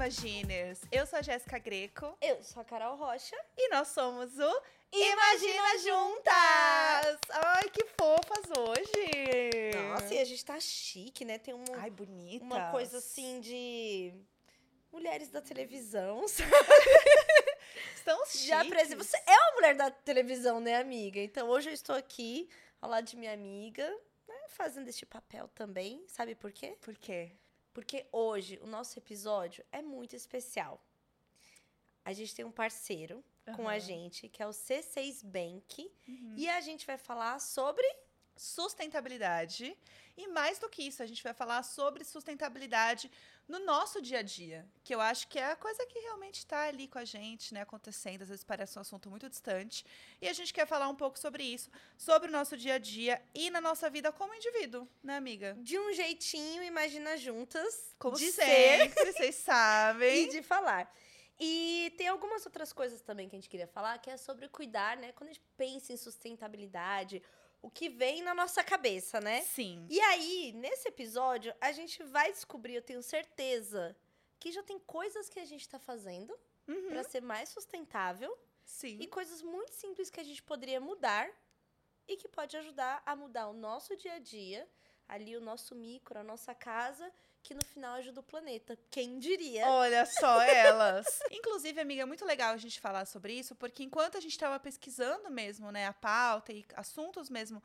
Imaginers! Eu sou a Jéssica Greco Eu sou a Carol Rocha. e nós somos o Imagina Juntas! Ai, que fofas hoje! Nossa, e a gente tá chique, né? Tem um, Ai, bonita. uma coisa assim de mulheres da televisão. Estão Já chiques. presi... Você é uma mulher da televisão, né, amiga? Então hoje eu estou aqui ao lado de minha amiga, né, fazendo este papel também. Sabe por quê? Por quê? Porque hoje o nosso episódio é muito especial. A gente tem um parceiro com a gente, que é o C6 Bank, Uhum. e a gente vai falar sobre Sustentabilidade. E mais do que isso, a gente vai falar sobre sustentabilidade no nosso dia a dia. Que eu acho que é a coisa que realmente está ali com a gente, né? Acontecendo. Às vezes parece um assunto muito distante. E a gente quer falar um pouco sobre isso, sobre o nosso dia a dia e na nossa vida como indivíduo, né, amiga? de um jeitinho, imagina juntas, Como de sempre, ser vocês sabem. e de falar. E tem algumas outras coisas também que a gente queria falar, que é sobre cuidar, né? Quando a gente pensa em sustentabilidade, o que vem na nossa cabeça, né? Sim. E aí, nesse episódio, a gente vai descobrir, eu tenho certeza, que já tem coisas que a gente tá fazendo Uhum, pra ser mais sustentável Sim. e coisas muito simples que a gente poderia mudar e que pode ajudar a mudar o nosso dia a dia, ali o nosso micro, a nossa casa, que no final ajuda o planeta. Quem diria? Olha só elas. Inclusive, amiga, é muito legal a gente falar sobre isso, porque enquanto a gente estava pesquisando mesmo, né, a pauta e assuntos mesmo,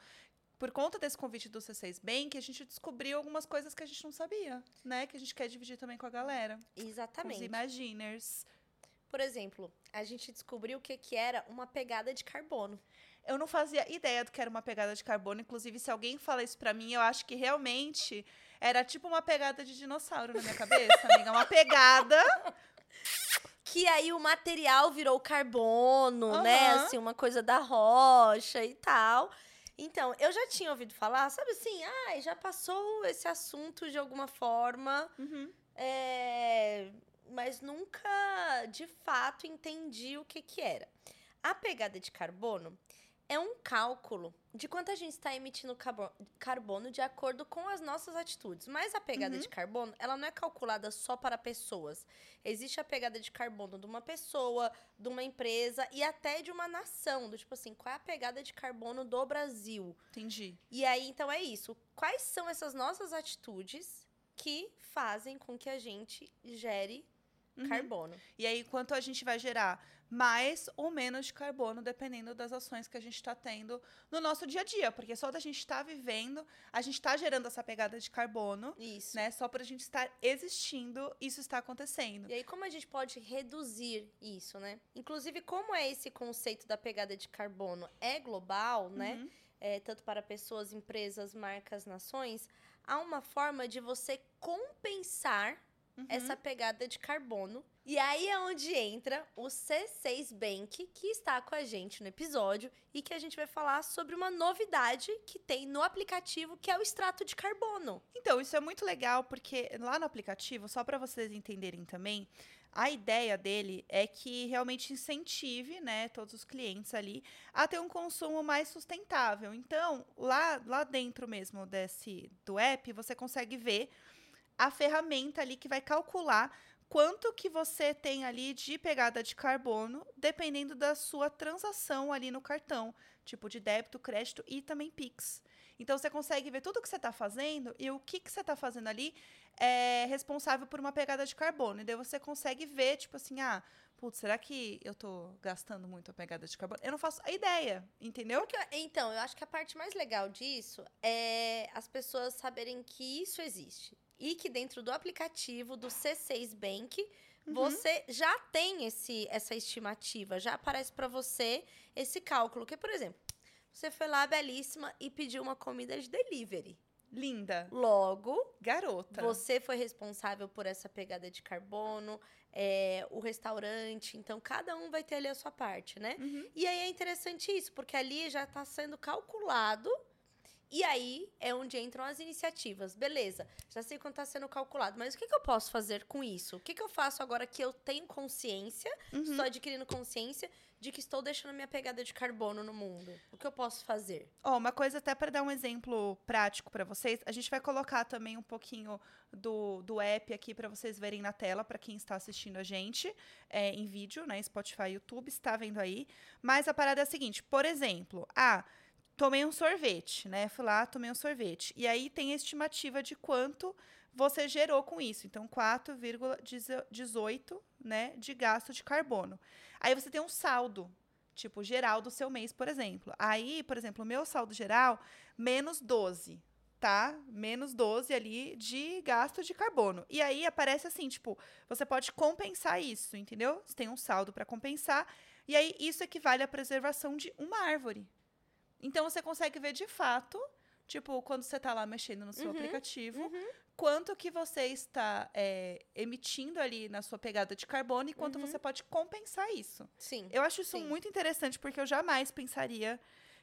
por conta desse convite do C6 Bank, a gente descobriu algumas coisas que a gente não sabia, né, que a gente quer dividir também com a galera, com os Exatamente. Imaginers. Por exemplo, a gente descobriu o que, que era uma pegada de carbono. Eu não fazia ideia do que era uma pegada de carbono, inclusive se alguém fala isso pra mim, eu acho que realmente era tipo uma pegada de dinossauro na minha cabeça, amiga, uma pegada Que aí o material virou carbono, né? Aham. Assim, uma coisa da rocha e tal. Então, eu já tinha ouvido falar, sabe assim, ai, já passou esse assunto de alguma forma, Uhum. é, mas nunca de fato entendi o que que era. A pegada de carbono é um cálculo de quanto a gente está emitindo carbo- carbono de acordo com as nossas atitudes. Mas a pegada Uhum. de carbono, ela não é calculada só para pessoas. Existe a pegada de carbono de uma pessoa, de uma empresa e até de uma nação. Do tipo assim, qual é a pegada de carbono do Brasil? Entendi. E aí, então é isso. Quais são essas nossas atitudes que fazem com que a gente gere Uhum. carbono? E aí, quanto a gente vai gerar mais ou menos de carbono, dependendo das ações que a gente está tendo no nosso dia a dia. Porque só da gente estar vivendo, a gente está gerando essa pegada de carbono, Isso. né? Só por a gente estar existindo, isso está acontecendo. E aí, como a gente pode reduzir isso, né? Inclusive, como é esse conceito da pegada de carbono é global, né? Uhum. É, tanto para pessoas, empresas, marcas, nações, há uma forma de você compensar Uhum. essa pegada de carbono. E aí é onde entra o C6 Bank, que está com a gente no episódio e que a gente vai falar sobre uma novidade que tem no aplicativo, que é o extrato de carbono. Então, isso é muito legal, porque lá no aplicativo, só para vocês entenderem também, a ideia dele é que realmente incentive, né, todos os clientes ali a ter um consumo mais sustentável. Então, lá, lá dentro mesmo desse do app, você consegue ver a ferramenta ali que vai calcular quanto que você tem ali de pegada de carbono, dependendo da sua transação ali no cartão, tipo de débito, crédito e também Pix. Então você consegue ver tudo que você está fazendo e o que, que você está fazendo ali é responsável por uma pegada de carbono. E daí você consegue ver, tipo assim, ah, putz, será que eu tô gastando muito a pegada de carbono? Eu não faço a ideia, entendeu? Porque, então, eu acho que a parte mais legal disso é as pessoas saberem que isso existe. E que dentro do aplicativo do C6 Bank, Uhum. você já tem esse, essa estimativa, já aparece para você esse cálculo. Que, por exemplo, você foi lá, belíssima, e pediu uma comida de delivery. Linda. Logo, Garota. você foi responsável por essa pegada de carbono, é, o restaurante, então cada um vai ter ali a sua parte, né? Uhum. E aí é interessante isso, porque ali já está sendo calculado E aí é onde entram as iniciativas. Beleza, já sei quanto está sendo calculado, mas o que, que eu posso fazer com isso? O que, que eu faço agora que eu tenho consciência, Uhum. estou adquirindo consciência de que estou deixando minha pegada de carbono no mundo? O que eu posso fazer? Ó, uma coisa até para dar um exemplo prático para vocês, a gente vai colocar também um pouquinho do, do app aqui para vocês verem na tela, para quem está assistindo a gente é, em vídeo, né? Spotify, YouTube, está vendo aí. Mas a parada é a seguinte, por exemplo, ah, tomei um sorvete, né? Fui lá, tomei um sorvete. E aí tem a estimativa de quanto você gerou com isso. Então, 4,18, né, de gasto de carbono. Aí você tem um saldo, tipo, geral do seu mês, por exemplo. Aí, por exemplo, o meu saldo geral, menos 12, tá? Menos 12 ali de gasto de carbono. E aí aparece assim, tipo, você pode compensar isso, entendeu? Você tem um saldo para compensar. E aí isso equivale à preservação de uma árvore. Então você consegue ver de fato, tipo, quando você está lá mexendo no seu Uhum, aplicativo, quanto que você está é, emitindo ali na sua pegada de carbono e quanto Uhum. você pode compensar isso. Sim. Eu acho isso Sim. muito interessante, porque eu jamais pensaria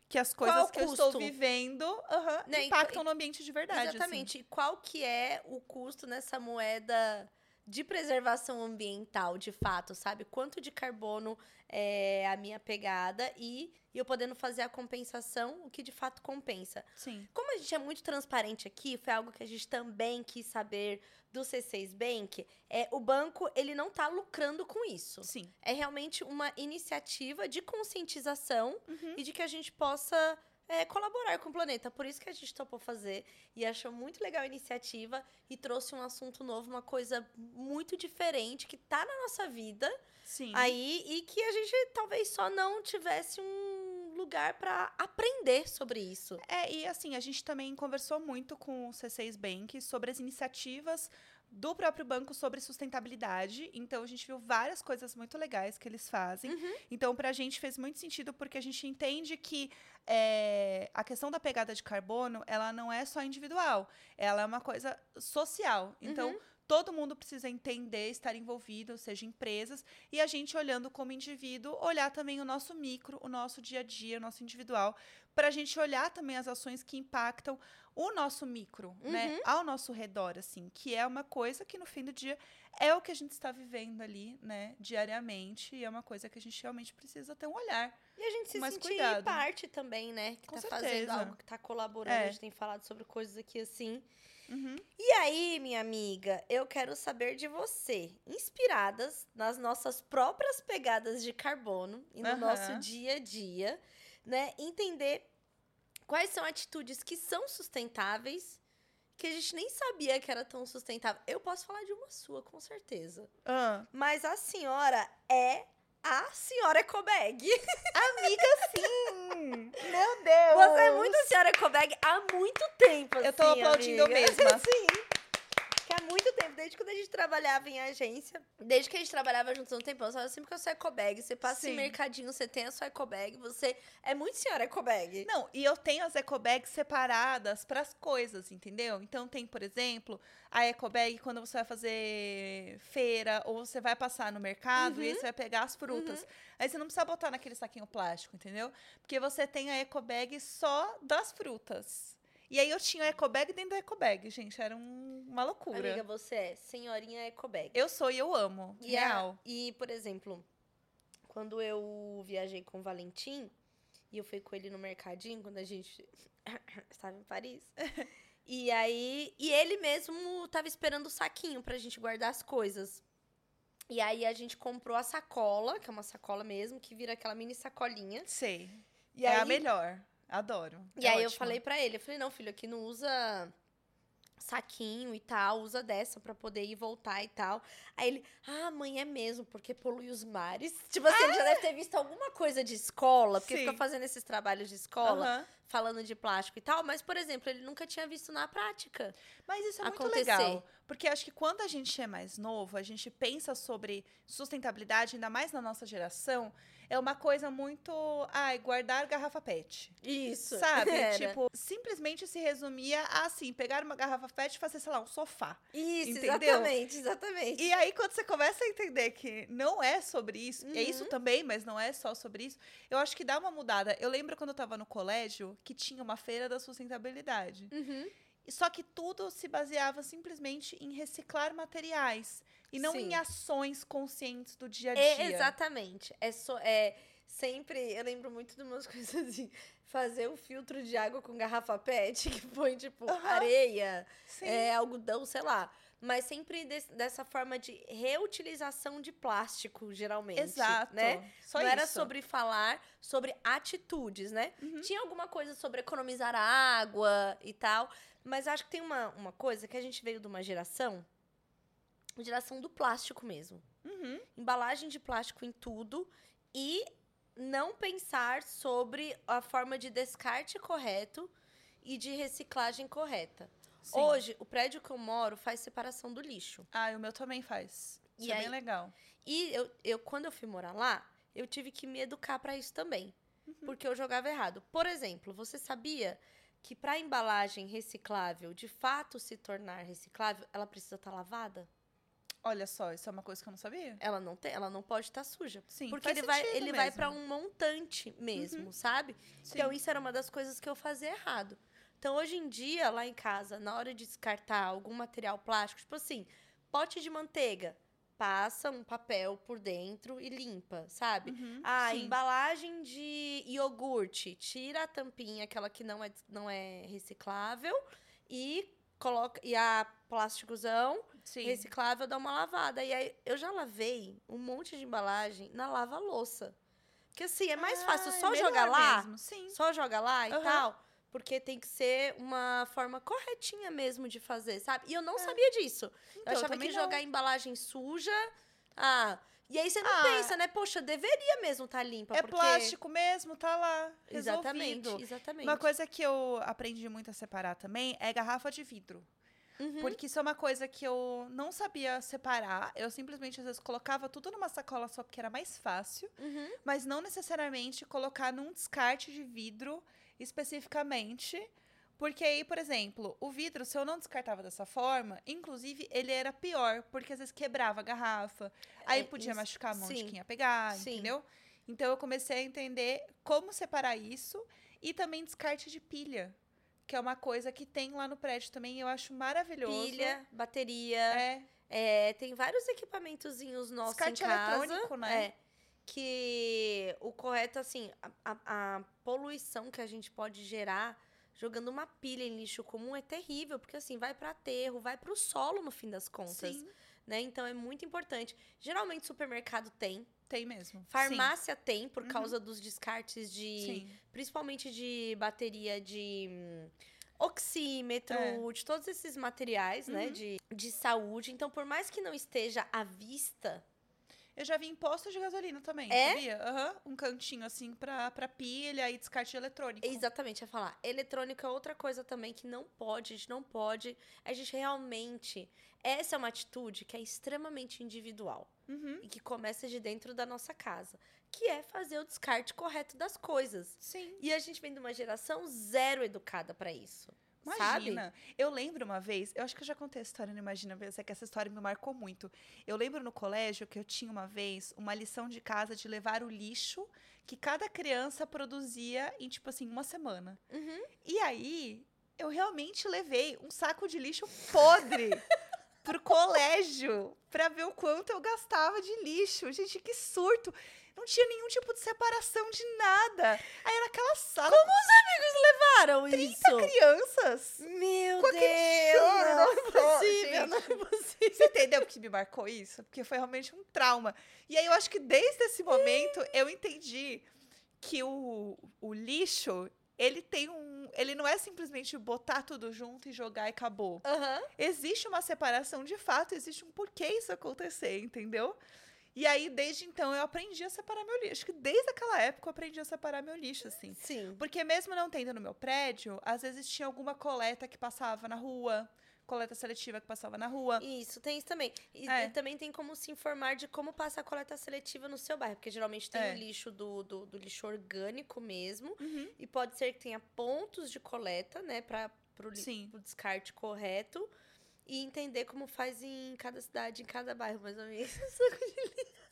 que as coisas que eu estou vivendo aham, Né, e- impactam no ambiente de verdade. assim. Exatamente. E qual que é o custo nessa moeda de preservação ambiental, de fato, sabe? Quanto de carbono é a minha pegada e eu podendo fazer a compensação, o que de fato compensa. Sim. Como a gente é muito transparente aqui, foi algo que a gente também quis saber do C6 Bank, é, o banco ele não está lucrando com isso. Sim. É realmente uma iniciativa de conscientização Uhum. e de que a gente possa é, colaborar com o planeta. Por isso que a gente topou fazer e achou muito legal a iniciativa e trouxe um assunto novo, uma coisa muito diferente que tá na nossa vida Sim. aí e que a gente talvez só não tivesse um lugar para aprender sobre isso. É, e assim, a gente também conversou muito com o C6 Bank sobre as iniciativas do próprio banco sobre sustentabilidade. Então, a gente viu várias coisas muito legais que eles fazem. Uhum. Então, para a gente fez muito sentido porque a gente entende que é, a questão da pegada de carbono, ela não é só individual, ela é uma coisa social. Então, Uhum. todo mundo precisa entender, estar envolvido, seja empresas, e a gente olhando como indivíduo, olhar também o nosso micro, o nosso dia a dia, o nosso individual, para a gente olhar também as ações que impactam o nosso micro, né, Uhum. ao nosso redor, assim, que é uma coisa que no fim do dia é o que a gente está vivendo ali, né, diariamente, e é uma coisa que a gente realmente precisa ter um olhar. E a gente se Mais sentir cuidado. parte também, né? Que Com tá certeza. fazendo algo que tá colaborando. É. A gente tem falado sobre coisas aqui assim. Uhum. E aí, minha amiga, eu quero saber de você, inspiradas nas nossas próprias pegadas de carbono e no Aham. nosso dia a dia, né? Entender quais são atitudes que são sustentáveis, que a gente nem sabia que era tão sustentável. Eu posso falar de uma sua, com certeza. Ah, Mas a senhora é a senhora Ecobag. amiga, sim! Meu Deus! Você é muito senhora Ecobag há muito tempo, Eu tô assim, aplaudindo amiga. mesma. Sim. Muito tempo, desde quando a gente trabalhava em agência, desde que a gente trabalhava juntos há um tempão, você sempre que eu sou ecobag, você passa em Sim. mercadinho, você tem a sua ecobag, você é muito senhora ecobag. Não, e eu tenho as ecobags separadas para as coisas, entendeu? Então tem, por exemplo, a ecobag quando você vai fazer feira ou você vai passar no mercado e aí você vai pegar as frutas. Aí você não precisa botar naquele saquinho plástico, entendeu? Porque você tem a ecobag só das frutas. E aí eu tinha ecobag dentro da ecobag, gente, era um- uma loucura. Amiga, você é senhorinha ecobag. Eu sou e eu amo, E, a- real. e, por exemplo, quando eu viajei com o Valentim, e eu fui com ele no mercadinho, quando a gente estava em Paris. e aí, e ele mesmo tava esperando o saquinho pra gente guardar as coisas. E aí a gente comprou a sacola, que é uma sacola mesmo, que vira aquela mini sacolinha. Sei. E é aí, a melhor. Adoro. E É aí eu ótima. falei pra ele, eu falei, não, filho, aqui não usa saquinho e tal, usa dessa pra poder ir e voltar e tal. Aí ele, ah, mãe, é mesmo, porque polui os mares. Tipo assim, ele já deve ter visto alguma coisa de escola, porque fica Sim. fazendo esses trabalhos de escola, Aham. Falando de plástico e tal, mas, por exemplo, ele nunca tinha visto na prática. Mas isso é muito acontecer. legal. Porque acho que quando a gente é mais novo, a gente pensa sobre sustentabilidade, ainda mais na nossa geração, é uma coisa muito. Ai, guardar garrafa PET. Isso. Sabe? Era. Tipo, simplesmente se resumia a assim: pegar uma garrafa PET e fazer, sei lá, um sofá. Isso, entendeu? exatamente, exatamente. E aí, quando você começa a entender que não é sobre isso, é isso Uhum. também, mas não é só sobre isso, eu acho que dá uma mudada. Eu lembro quando eu tava no colégio que tinha uma feira da sustentabilidade. Uhum. E Só que tudo se baseava simplesmente em reciclar materiais e não Sim. em ações conscientes do dia a É, dia. exatamente. É, só, é sempre. Eu lembro muito de umas coisas assim. Fazer o filtro de água com garrafa PET, que põe, tipo, Aham. areia, é, algodão, sei lá. Mas sempre des- dessa forma de reutilização de plástico, geralmente. Exato. Né? Só Não era isso. sobre falar, sobre atitudes, né? Uhum. Tinha alguma coisa sobre economizar água e tal. Mas acho que tem uma, uma coisa que a gente veio de uma geração. Geração do plástico mesmo Uhum. embalagem de plástico em tudo e não pensar sobre a forma de descarte correto e de reciclagem correta. Sim. Hoje, o prédio que eu moro faz separação do lixo. Ah, e o meu também faz. Isso E é aí- bem legal. E eu, eu, quando eu fui morar lá, eu tive que me educar para isso também. Porque eu jogava errado. Por exemplo, você sabia que para embalagem reciclável de fato se tornar reciclável, ela precisa estar lavada? Olha só, isso é uma coisa que eu não sabia. Ela não tem, ela não pode estar suja. Sim, Porque ele vai, ele vai mesmo. para um montante mesmo, sabe? Sim. Então isso era uma das coisas que eu fazia errado. Então hoje em dia, lá em casa, na hora de descartar algum material plástico, tipo assim, pote de manteiga, passa um papel por dentro e limpa, sabe? Uhum, A sim. embalagem de iogurte, tira a tampinha, aquela que não é, não é reciclável, e coloca e a plásticozão Sim. reciclável dá uma lavada. E aí eu já lavei um monte de embalagem na lava-louça. Porque assim, é mais fácil Ah, é só melhor jogar lá, mesmo, Sim. só jogar lá e Aham. tal. Porque tem que ser uma forma corretinha mesmo de fazer, sabe? E eu não É. sabia disso. Então, eu achava também que não. jogar embalagem suja. Ah. E aí você não Ah. pensa, né? Poxa, deveria mesmo estar limpa. É porque... plástico mesmo, tá lá. Exatamente, Resolvido. exatamente. Uma coisa que eu aprendi muito a separar também é garrafa de vidro. Uhum. Porque isso é uma coisa que eu não sabia separar. Eu simplesmente, às vezes, colocava tudo numa sacola só porque era mais fácil. Uhum. Mas não necessariamente colocar num descarte de vidro especificamente. Porque aí, por exemplo, o vidro, se eu não descartava dessa forma, inclusive ele era pior, porque às vezes quebrava a garrafa, aí É, podia isso- machucar a mão de sim. quem ia pegar, Sim. entendeu? Então eu comecei a entender como separar isso e também descarte de pilha, que é uma coisa que tem lá no prédio também, eu acho maravilhoso. Pilha, bateria. É, É, tem vários equipamentozinhos nossos Descarte em casa. eletrônico, né? É, que o correto, assim, a, a- a poluição que a gente pode gerar jogando uma pilha em lixo comum é terrível, porque assim, vai para aterro, vai para o solo no fim das contas, sim, né? Então é muito importante. Geralmente supermercado tem, tem mesmo. farmácia tem por Uhum. causa dos descartes de Sim. Sim. principalmente de bateria de hum, oxímetro, É. de todos esses materiais, né, Uhum. de, de saúde. Então, por mais que não esteja à vista, Eu já vi em postos de gasolina também, É? sabia? Aham, Um cantinho assim pra, pra pilha e descarte eletrônico. exatamente, ia falar, eletrônica é outra coisa também que não pode, a gente não pode, a gente realmente, essa é uma atitude que é extremamente individual Uhum, e que começa de dentro da nossa casa, que é fazer o descarte correto das coisas. Sim. E a gente vem de uma geração zero educada pra isso. Sabe? Imagina. Eu lembro uma vez, eu acho que eu já contei a história, não imagina, mas é que essa história me marcou muito. Eu lembro no colégio que eu tinha uma vez uma lição de casa de levar o lixo que cada criança produzia em, tipo assim, uma semana. Uhum. E aí, eu realmente levei um saco de lixo podre pro colégio pra ver o quanto eu gastava de lixo. Gente, que surto! Não tinha nenhum tipo de separação de nada. Aí era aquela sala Levaram isso. crianças. Meu Com aquele choro, Deus, não é possível, não é possível. Você entendeu que me marcou isso? Porque foi realmente um trauma. E aí eu acho que desde esse momento eu entendi que o, o lixo, ele tem um. Ele não é simplesmente botar tudo junto e jogar e acabou. Aham. Existe uma separação de fato, existe um porquê isso acontecer, entendeu? E aí, desde então, eu aprendi a separar meu lixo. Acho que desde aquela época eu aprendi a separar meu lixo, assim. Sim. Porque mesmo não tendo no meu prédio, às vezes tinha alguma coleta que passava na rua, coleta seletiva que passava na rua. Isso, tem isso também. E É. também tem como se informar de como passa a coleta seletiva no seu bairro. Porque geralmente tem É. o lixo do, do, do lixo orgânico mesmo. Uhum. E pode ser que tenha pontos de coleta, né? Para pro descarte correto. E entender como faz em cada cidade, em cada bairro, mais ou menos.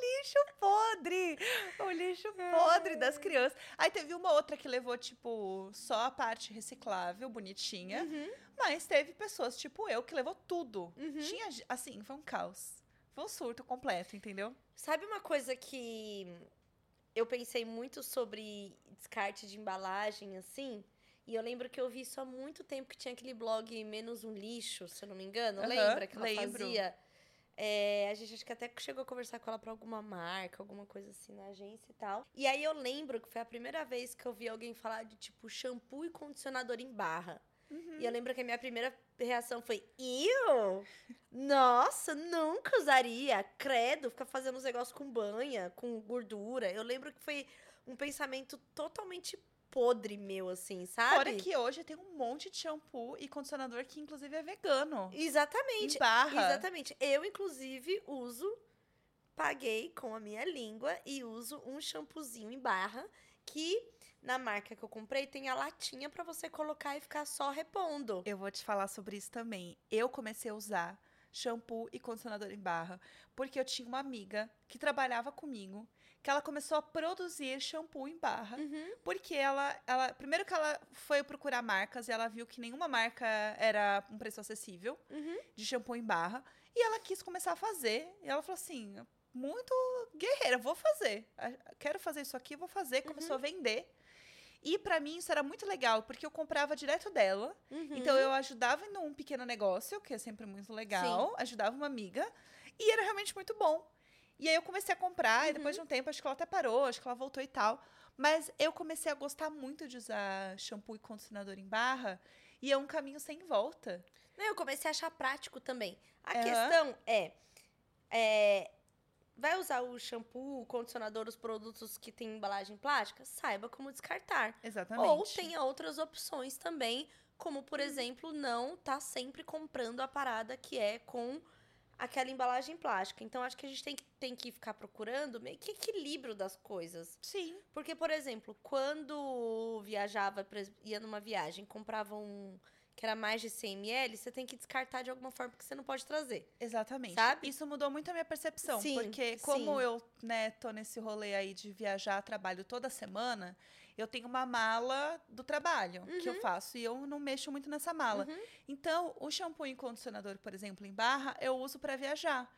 Lixo podre! O lixo podre das crianças. Aí teve uma outra que levou, tipo, só a parte reciclável, bonitinha. Uhum, Mas teve pessoas, tipo eu, que levou tudo. uhum. Tinha, assim, foi um caos. Foi um surto completo, entendeu? Sabe uma coisa que eu pensei muito sobre descarte de embalagem, assim? E eu lembro que eu vi isso há muito tempo, que tinha aquele blog Menos um Lixo, se eu não me engano. Aham, Lembra que ela lembro. fazia? É, a gente acho que até chegou a conversar com ela pra alguma marca, alguma coisa assim na agência e tal. E aí eu lembro que foi a primeira vez que eu vi alguém falar de tipo shampoo e condicionador em barra. E eu lembro que a minha primeira reação foi: Iu! Nossa, nunca usaria. Credo, ficar fazendo uns negócios com banha, com gordura. Eu lembro que foi um pensamento totalmente podre meu, assim, sabe? Fora que hoje tem um monte de shampoo e condicionador que, inclusive, é vegano. Exatamente. Em barra. Exatamente. Eu, inclusive, uso, paguei com a minha língua e uso um shampoozinho em barra que na marca que eu comprei tem a latinha pra você colocar e ficar só repondo. Eu vou te falar sobre isso também. Eu comecei a usar shampoo e condicionador em barra porque eu tinha uma amiga que trabalhava comigo que ela começou a produzir shampoo em barra. Uhum. Porque ela, ela. Primeiro que ela foi procurar marcas e ela viu que nenhuma marca era um preço acessível Uhum. de shampoo em barra. E ela quis começar a fazer. E ela falou assim: muito guerreira, vou fazer. Quero fazer isso aqui, vou fazer. Começou a vender. E pra mim isso era muito legal, porque eu comprava direto dela. Uhum. Então eu ajudava num pequeno negócio, que é sempre muito legal. Ajudava uma amiga. E era realmente muito bom. E aí eu comecei a comprar, e depois Uhum. de um tempo, acho que ela até parou, acho que ela voltou e tal. Mas eu comecei a gostar muito de usar shampoo e condicionador em barra. E é um caminho sem volta. Não, eu comecei a achar prático também. A Aham. questão é, é, Vai usar o shampoo, o condicionador, os produtos que têm embalagem plástica? Saiba como descartar. Exatamente. Ou tenha outras opções também, como, por Uhum. exemplo, não tá sempre comprando a parada que é com aquela embalagem plástica. Então, acho que a gente tem que, tem que ficar procurando meio que equilíbrio das coisas. Sim. Porque, por exemplo, quando viajava, ia numa viagem, comprava um que era mais de 100 ml, você tem que descartar de alguma forma, porque você não pode trazer. Exatamente. Sabe? Isso mudou muito a minha percepção. Sim, porque como sim. eu, né, tô nesse rolê aí de viajar, trabalho toda semana, eu tenho uma mala do trabalho que eu faço. E eu não mexo muito nessa mala. Uhum. Então, o shampoo e condicionador, por exemplo, em barra, eu uso para viajar.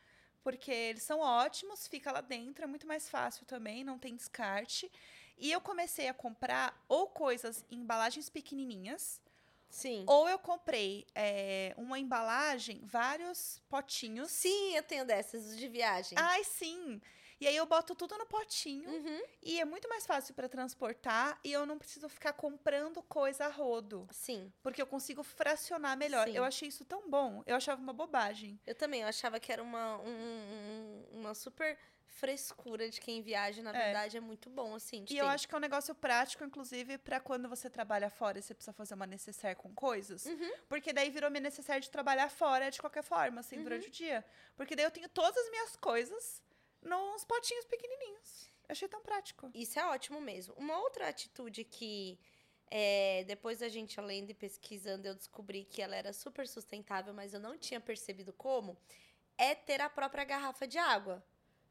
Porque eles são ótimos, fica lá dentro, é muito mais fácil também, não tem descarte. E eu comecei a comprar ou coisas em embalagens pequenininhas, Sim. ou eu comprei é, uma embalagem, vários potinhos. Sim, eu tenho dessas de viagem. Ai, sim! E aí eu boto tudo no potinho Uhum. e é muito mais fácil para transportar e eu não preciso ficar comprando coisa a rodo, Sim. porque eu consigo fracionar melhor. Sim. Eu achei isso tão bom. Eu achava uma bobagem. Eu também, eu achava que era uma, um- um- uma super frescura de quem viaja, na É. verdade, é muito bom, assim. E eu ter. acho que é um negócio prático, inclusive, para quando você trabalha fora e você precisa fazer uma necessaire com coisas. Uhum. Porque daí virou minha necessaire de trabalhar fora de qualquer forma, assim, Uhum. durante o dia. Porque daí eu tenho todas as minhas coisas nos potinhos pequenininhos. Eu achei tão prático. Isso é ótimo mesmo. Uma outra atitude que é, depois da gente além de pesquisando, eu descobri que ela era super sustentável, mas eu não tinha percebido como, é ter a própria garrafa de água.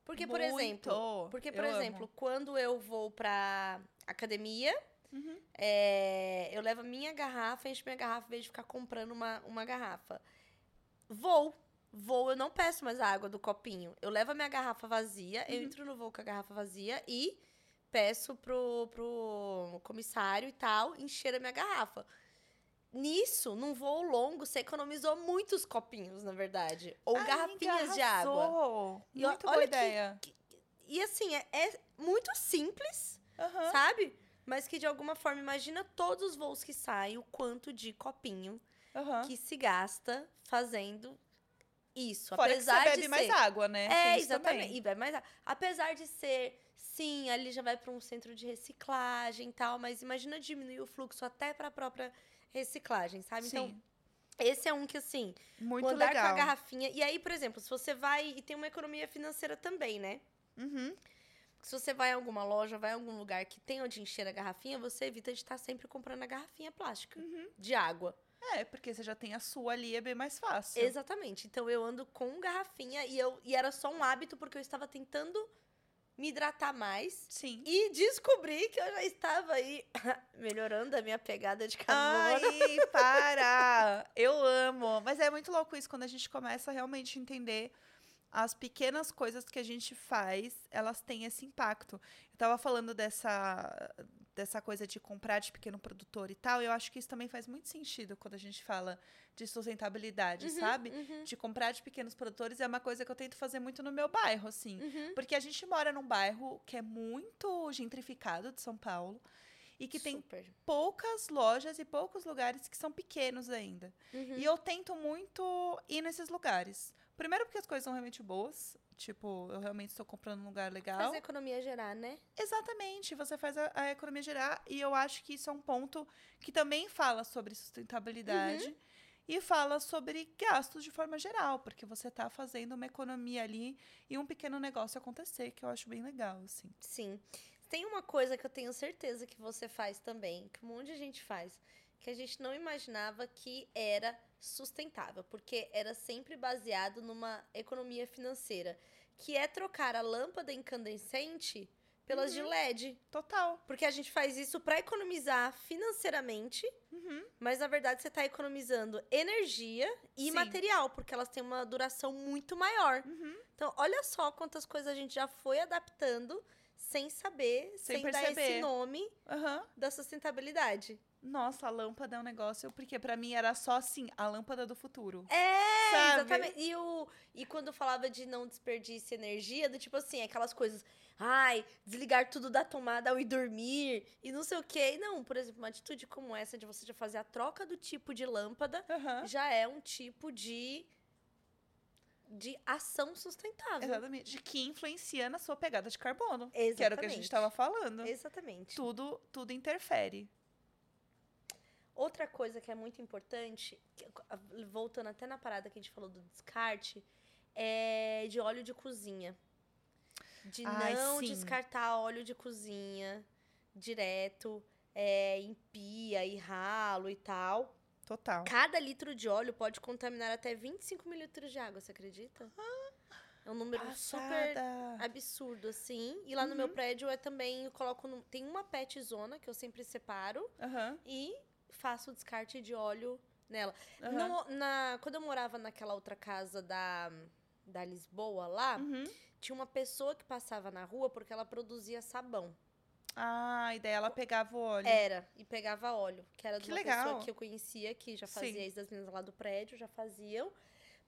Porque, por Muito. exemplo, porque, por Eu amo. exemplo, quando eu vou pra academia, Uhum. é, eu levo a minha garrafa, encho minha garrafa, em vez de ficar comprando uma, uma garrafa. Vou. Vou, eu não peço mais a água do copinho. Eu levo a minha garrafa vazia, eu Uhum. entro no voo com a garrafa vazia e peço pro, pro comissário e tal encher a minha garrafa. Nisso, num voo longo, você economizou muitos copinhos, na verdade. Ou Ai, garrafinhas de água. E Muito olha boa que- ideia. E assim, é, é muito simples, Aham. sabe? Mas que de alguma forma, imagina todos os voos que saem, o quanto de copinho aham. que se gasta fazendo isso. Fora que apesar você bebe de mais ser... água, né? É, exatamente. também. E bebe mais água. Apesar de ser, sim, ali já vai para um centro de reciclagem e tal, mas imagina diminuir o fluxo até para a própria reciclagem, sabe? Então, Sim, esse é um que assim, muito andar legal. com a garrafinha. E aí, por exemplo, se você vai e tem uma economia financeira também, né? Uhum. Se você vai em alguma loja, vai em algum lugar que tem onde encher a garrafinha, você evita de estar sempre comprando a garrafinha plástica Uhum. de água. É, porque você já tem a sua ali, é bem mais fácil. Exatamente. Então eu ando com garrafinha e, eu, e era só um hábito porque eu estava tentando me hidratar mais. Sim. E descobri que eu já estava aí melhorando a minha pegada de carbono. Ai, para! Eu amo. Mas é muito louco isso quando a gente começa a realmente entender as pequenas coisas que a gente faz, elas têm esse impacto. Eu tava falando dessa dessa coisa de comprar de pequeno produtor e tal, eu acho que isso também faz muito sentido quando a gente fala de sustentabilidade, Uhum, sabe? uhum, De comprar de pequenos produtores é uma coisa que eu tento fazer muito no meu bairro, assim. uhum. Porque a gente mora num bairro que é muito gentrificado de São Paulo e que tem Super. poucas lojas e poucos lugares que são pequenos ainda. Uhum. E eu tento muito ir nesses lugares. Primeiro porque as coisas são realmente boas. Tipo, eu realmente estou comprando num lugar legal. Fazer a economia gerar, né? Exatamente, você faz a, a economia gerar. E eu acho que isso é um ponto que também fala sobre sustentabilidade. Uhum. E fala sobre gastos de forma geral, porque você está fazendo uma economia ali e um pequeno negócio acontecer, que eu acho bem legal, assim. Sim. Tem uma coisa que eu tenho certeza que você faz também, que um monte de gente faz, que a gente não imaginava que era sustentável, porque era sempre baseado numa economia financeira, que é trocar a lâmpada incandescente pelas de LED. Total. Porque a gente faz isso para economizar financeiramente, Uhum. mas na verdade você está economizando energia e Sim. material, porque elas têm uma duração muito maior. Uhum. Então, olha só quantas coisas a gente já foi adaptando sem saber, Sem sem, dar esse perceber. nome da sustentabilidade. Nossa, a lâmpada é um negócio, porque pra mim era só assim, a lâmpada do futuro. É, Sabe? exatamente. E, o, e quando falava de não desperdício energia, do tipo assim, aquelas coisas, ai, desligar tudo da tomada ao ir dormir e não sei o quê. Não, por exemplo, uma atitude como essa de você já fazer a troca do tipo de lâmpada Aham. já é um tipo de de ação sustentável. Exatamente. Que influencia na sua pegada de carbono. Que Exatamente. era o que a gente estava falando. Exatamente. Tudo, tudo interfere. Outra coisa que é muito importante, voltando até na parada que a gente falou do descarte, é de óleo de cozinha. De Ai, não sim. descartar óleo de cozinha direto, é, em pia e ralo e tal. Total. Cada litro de óleo pode contaminar até 25 mililitros de água, você acredita? É um número super Passada. absurdo, assim. E lá no meu prédio é também, eu coloco. no- tem uma pet zona que eu sempre separo Aham. e faço o descarte de óleo nela. aham. No- na, quando eu morava naquela outra casa da, da Lisboa lá, Uhum. tinha uma pessoa que passava na rua porque ela produzia sabão. Ah, e daí ela pegava o óleo. Era, e pegava óleo. Que era de Que uma legal. pessoa que eu conhecia, que já Sim. fazia isso das meninas lá do prédio, já faziam.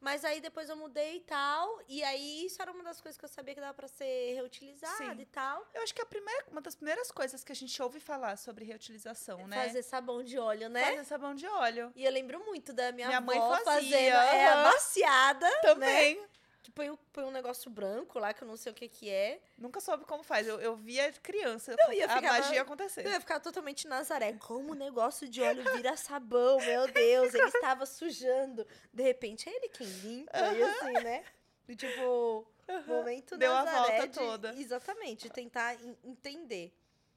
Mas aí depois eu mudei e tal. E aí isso era uma das coisas que eu sabia que dava pra ser reutilizado Sim. e tal. Eu acho que a primeira, uma das primeiras coisas que a gente ouve falar sobre reutilização, né? Fazer sabão de óleo, né? Fazer sabão de óleo. E eu lembro muito da minha, Minha mãe fazia, fazendo é, aham. amaciada, né? Que põe, um- põe um negócio branco lá, que eu não sei o que que é. Nunca soube como faz. Eu, eu via criança Não, a magia acontecer. Eu ia ficar totalmente Nazaré. Como o negócio de óleo vira sabão, meu Deus. Ele estava sujando. De repente, é ele quem limpa. E assim, né? E, tipo, momento Deu a Nazaré volta de- toda. Exatamente, de tentar en- entender.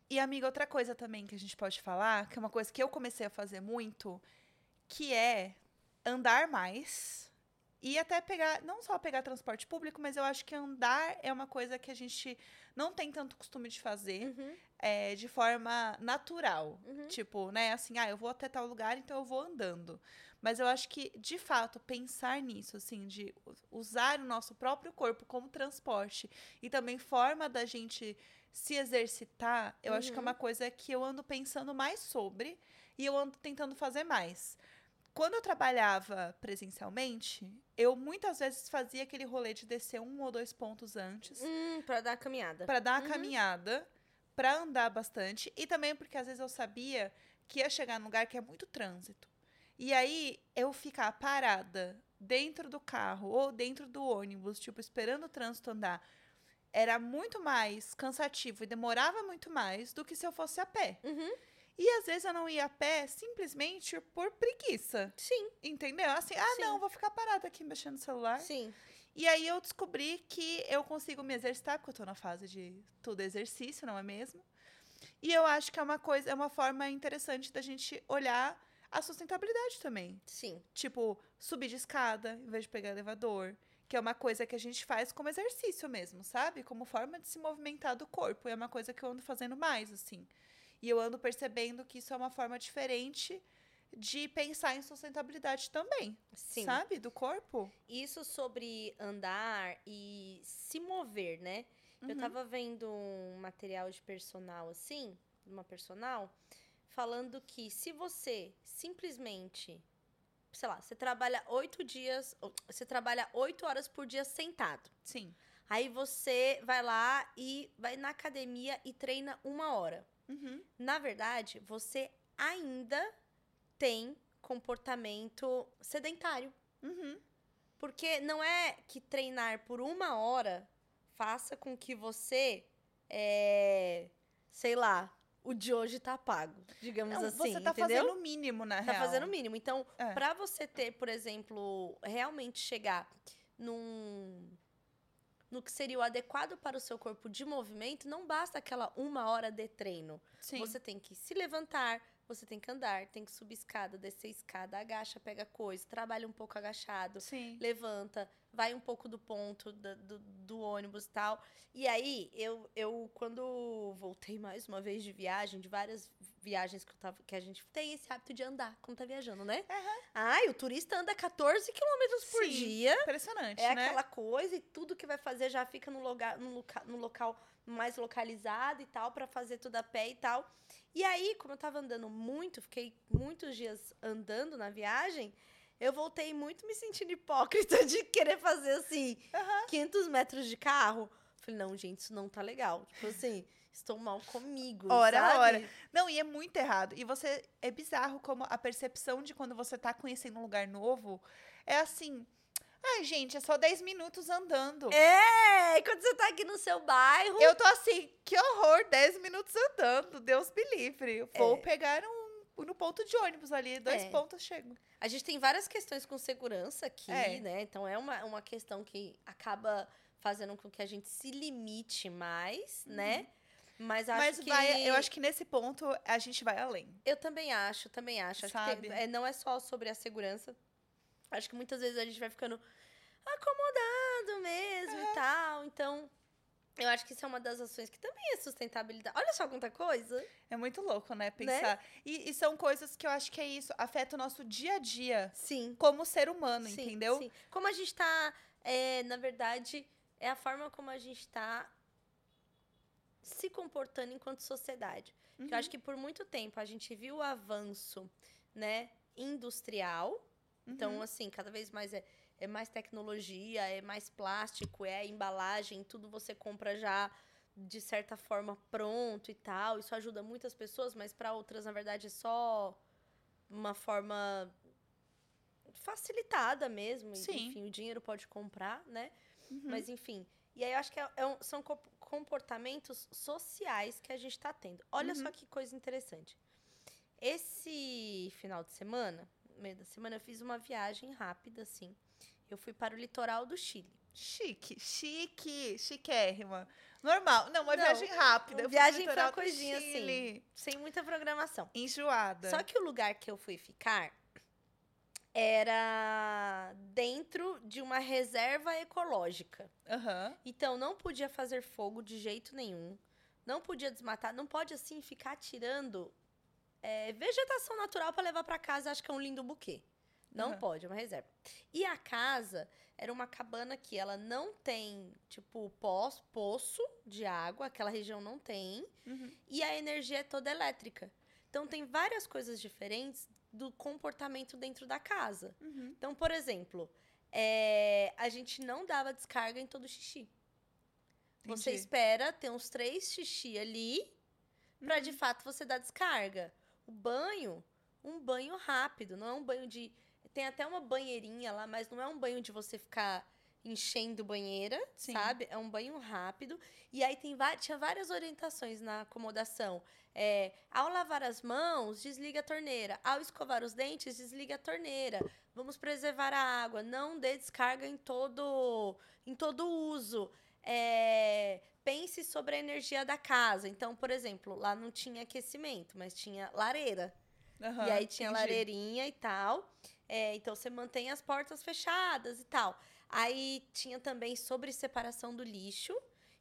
E, amiga, outra coisa também que a gente pode falar, que é uma coisa que eu comecei a fazer muito, que é andar mais e até pegar, não só pegar transporte público, mas eu acho que andar é uma coisa que a gente não tem tanto costume de fazer Uhum, é, de forma natural. uhum. Tipo, né, assim, ah, eu vou até tal lugar, então eu vou andando. Mas eu acho que, de fato, pensar nisso, assim, de usar o nosso próprio corpo como transporte e também forma da gente se exercitar, eu acho que é Uhum. uma coisa que eu ando pensando mais sobre e eu ando tentando fazer mais. Quando eu trabalhava presencialmente, eu muitas vezes fazia aquele rolê de descer um ou dois pontos antes Hum, pra dar a caminhada. Pra dar uma Uhum. caminhada, pra andar bastante e também porque às vezes eu sabia que ia chegar num lugar que é muito trânsito. E aí eu ficar parada dentro do carro ou dentro do ônibus, tipo esperando o trânsito andar, era muito mais cansativo e demorava muito mais do que se eu fosse a pé. Uhum, E às vezes eu não ia a pé simplesmente por preguiça. Sim, Entendeu? Assim, ah, Sim. não, vou ficar parada aqui mexendo no celular. sim. E aí eu descobri que eu consigo me exercitar, porque eu tô na fase de tudo exercício, não é mesmo? E eu acho que é uma coisa, é uma forma interessante da gente olhar a sustentabilidade também. Sim. Tipo, subir de escada em vez de pegar elevador. que é uma coisa que a gente faz como exercício mesmo, sabe? Como forma de se movimentar do corpo. E é uma coisa que eu ando fazendo mais, assim. E eu ando percebendo que isso é uma forma diferente de pensar em sustentabilidade também, Sim. sabe? Do corpo. Isso sobre andar e se mover, né? Eu Uhum. tava vendo um material de personal assim, uma personal, falando que se você simplesmente, sei lá, você trabalha oito dias, você trabalha oito horas por dia sentado. Sim. Aí você vai lá e vai na academia e treina uma hora. Uhum. Na verdade, você ainda tem comportamento sedentário. Uhum. Porque não é que treinar por uma hora faça com que você, é, sei lá, o de hoje tá pago, digamos Não, assim, você tá entendeu? fazendo o mínimo, na tá real. fazendo o mínimo. Então, É. pra você ter, por exemplo, realmente chegar num no que seria o adequado para o seu corpo de movimento, não basta aquela uma hora de treino. Sim. Você tem que se levantar, você tem que andar, tem que subir escada, descer escada, agacha, pega coisa, trabalha um pouco agachado, Sim. levanta, vai um pouco do ponto da- do, do ônibus e tal. E aí, eu, eu, quando voltei mais uma vez de viagem, de várias viagens que, eu tava, que a gente tem esse hábito de andar quando tá viajando, né? Ai, o turista anda 14 quilômetros por Sim, dia. Impressionante, É né? aquela coisa e tudo que vai fazer já fica no, lugar, no, loca, no local mais localizado e tal, pra fazer tudo a pé e tal. E aí, como eu tava andando muito, fiquei muitos dias andando na viagem, eu voltei muito me sentindo hipócrita de querer fazer assim, 500 metros de carro. Falei, não, gente, isso não tá legal. Tipo assim, estou mal comigo. Ora, sabe? ora. Não, e é muito errado. E você é bizarro como a percepção de quando você tá conhecendo um lugar novo é assim. Ai, gente, é só 10 minutos andando. É, quando você tá aqui no seu bairro. Eu tô assim, que horror, 10 minutos andando. Deus me livre. Vou É. pegar um, no ponto de ônibus ali, dois É. pontos chego. A gente tem várias questões com segurança aqui, É. né? Então é uma, uma questão que acaba fazendo com que a gente se limite mais, né? Mas acho Uhum. Mas que. vai, eu acho que nesse ponto a gente vai além. Eu também acho, também acho. acho que tem- Sabe? é, não é só sobre a segurança. Acho que muitas vezes a gente vai ficando acomodado mesmo e tal. Então, eu acho que isso é uma das ações que também é sustentabilidade. Olha só quanta coisa. É muito louco, né? Pensar. E, e são coisas que eu acho que é isso, afeta o nosso dia a dia Sim. como ser humano, Sim, entendeu? sim. Como a gente tá, é, na verdade, é a forma como a gente tá se comportando enquanto sociedade. Que eu acho que por muito tempo a gente viu o avanço, né, industrial. Então, Uhum. assim, cada vez mais é, é mais tecnologia, é mais plástico, é embalagem, tudo você compra já de certa forma pronto e tal. Isso ajuda muitas pessoas, mas para outras, na verdade, é só uma forma facilitada mesmo. Sim. Enfim, o dinheiro pode comprar, né? Uhum. Mas enfim. E aí eu acho que é- é um- são co- comportamentos sociais que a gente tá tendo. Olha Uhum. só que coisa interessante. Esse final de semana, meio da semana, eu fiz uma viagem rápida, assim. Eu fui para o litoral do Chile. Chique, chique, chiquérrima. Normal. Não, uma Não, viagem rápida. Pro viagem uma do coisinha assim, sem muita programação. Enjoada. Só que o lugar que eu fui ficar era dentro de uma reserva ecológica. Aham. Então não podia fazer fogo de jeito nenhum. Não podia desmatar. Não pode assim ficar tirando é, vegetação natural para levar para casa. Acho que é um lindo buquê. Não Aham. pode, é uma reserva. E a casa era uma cabana que ela não tem, tipo, pós, poço de água. Aquela região não tem. Uhum. E a energia é toda elétrica. Então tem várias coisas diferentes do comportamento dentro da casa. Uhum. Então, por exemplo, é, a gente não dava descarga em todo xixi. Você Entendi. espera ter uns três xixi ali pra de fato você dar descarga. O banho, um banho rápido, não é um banho de. Tem até uma banheirinha lá, mas não é um banho de você ficar enchendo banheira, Sim. sabe? É um banho rápido. E aí tem tinha várias orientações na acomodação. É, ao lavar as mãos, desliga a torneira. Ao escovar os dentes, desliga a torneira. Vamos preservar a água. Não dê descarga em todo, em todo uso. É, pense sobre a energia da casa. Então, por exemplo, lá não tinha aquecimento, mas tinha lareira. Aham, E aí tinha entendi. lareirinha e tal. É, então você mantém as portas fechadas e tal. Aí tinha também sobre separação do lixo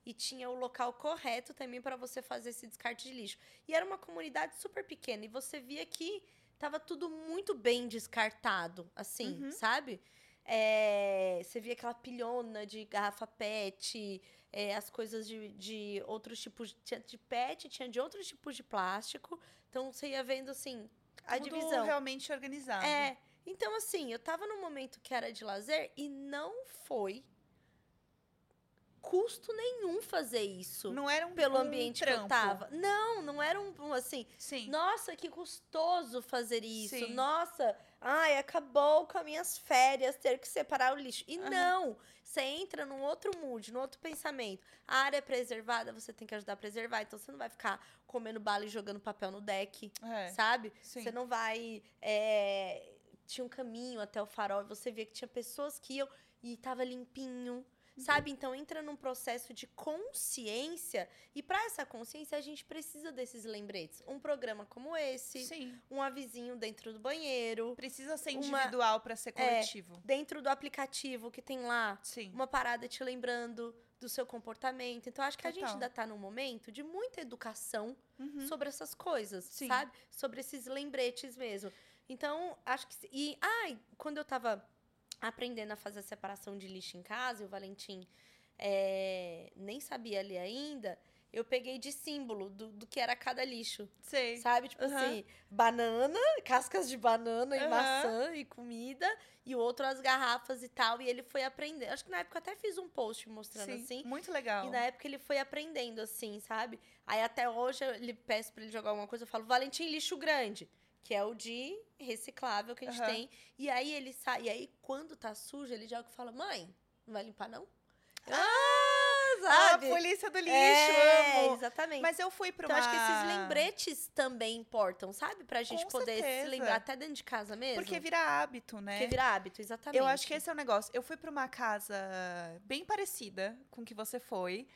e tinha o local correto também para você fazer esse descarte de lixo. E era uma comunidade super pequena e você via que tava tudo muito bem descartado, assim, Uhum. sabe? É, você via aquela pilhona de garrafa PET, é, as coisas de, de outros tipos. Tinha de PET, tinha de outros tipos de plástico. Então você ia vendo assim a Tudo divisão. realmente organizado. É. Então, assim, eu tava num momento que era de lazer e não foi custo nenhum fazer isso Não era um pelo um ambiente que eu trampo. tava. Não, não era um, um, assim, Sim. nossa, que custoso fazer isso. Sim. Nossa, ai, acabou com as minhas férias ter que separar o lixo. E Aham. não, você entra num outro mood, num outro pensamento. A área é preservada, você tem que ajudar a preservar. Então você não vai ficar comendo bala e jogando papel no deck, É. sabe? Sim. Você não vai. é, Tinha um caminho até o farol e você via que tinha pessoas que iam e tava limpinho. Sabe? Então entra num processo de consciência. E para essa consciência, a gente precisa desses lembretes. Um programa como esse, Sim. um avizinho dentro do banheiro, Precisa ser individual pra ser coletivo. dentro do aplicativo que tem lá Sim. uma parada te lembrando do seu comportamento. Então, acho que a gente Total. ainda tá num momento de muita educação Uhum. sobre essas coisas, Sim. sabe? Sobre esses lembretes mesmo. Então, acho que. E, ai, quando eu tava aprendendo a fazer a separação de lixo em casa, e o Valentim é, nem sabia ler ainda, eu peguei de símbolo do, do que era cada lixo. Sei. Sabe? Tipo Aham. assim, banana, cascas de banana e Aham. maçã e comida, e o outro as garrafas e tal. E ele foi aprendendo. Acho que na época eu até fiz um post mostrando Sim. assim. Muito legal. E na época ele foi aprendendo, assim, sabe? Aí até hoje eu peço pra ele jogar alguma coisa, eu falo, Valentim, lixo grande. Que é o de reciclável que a gente Aham. tem. E aí ele sai. E aí, quando tá sujo, ele joga e fala, mãe, não vai limpar, não? Eu, ah, Ah, sabe? polícia do lixo, é, amo. exatamente. Mas eu fui pra Então, uma... acho que esses lembretes também importam, sabe? Pra gente Com poder se certeza. lembrar até dentro de casa mesmo. Porque vira hábito, né? Porque vira hábito, exatamente. Eu acho que esse é o negócio. Eu fui pra uma casa bem parecida com que você foi.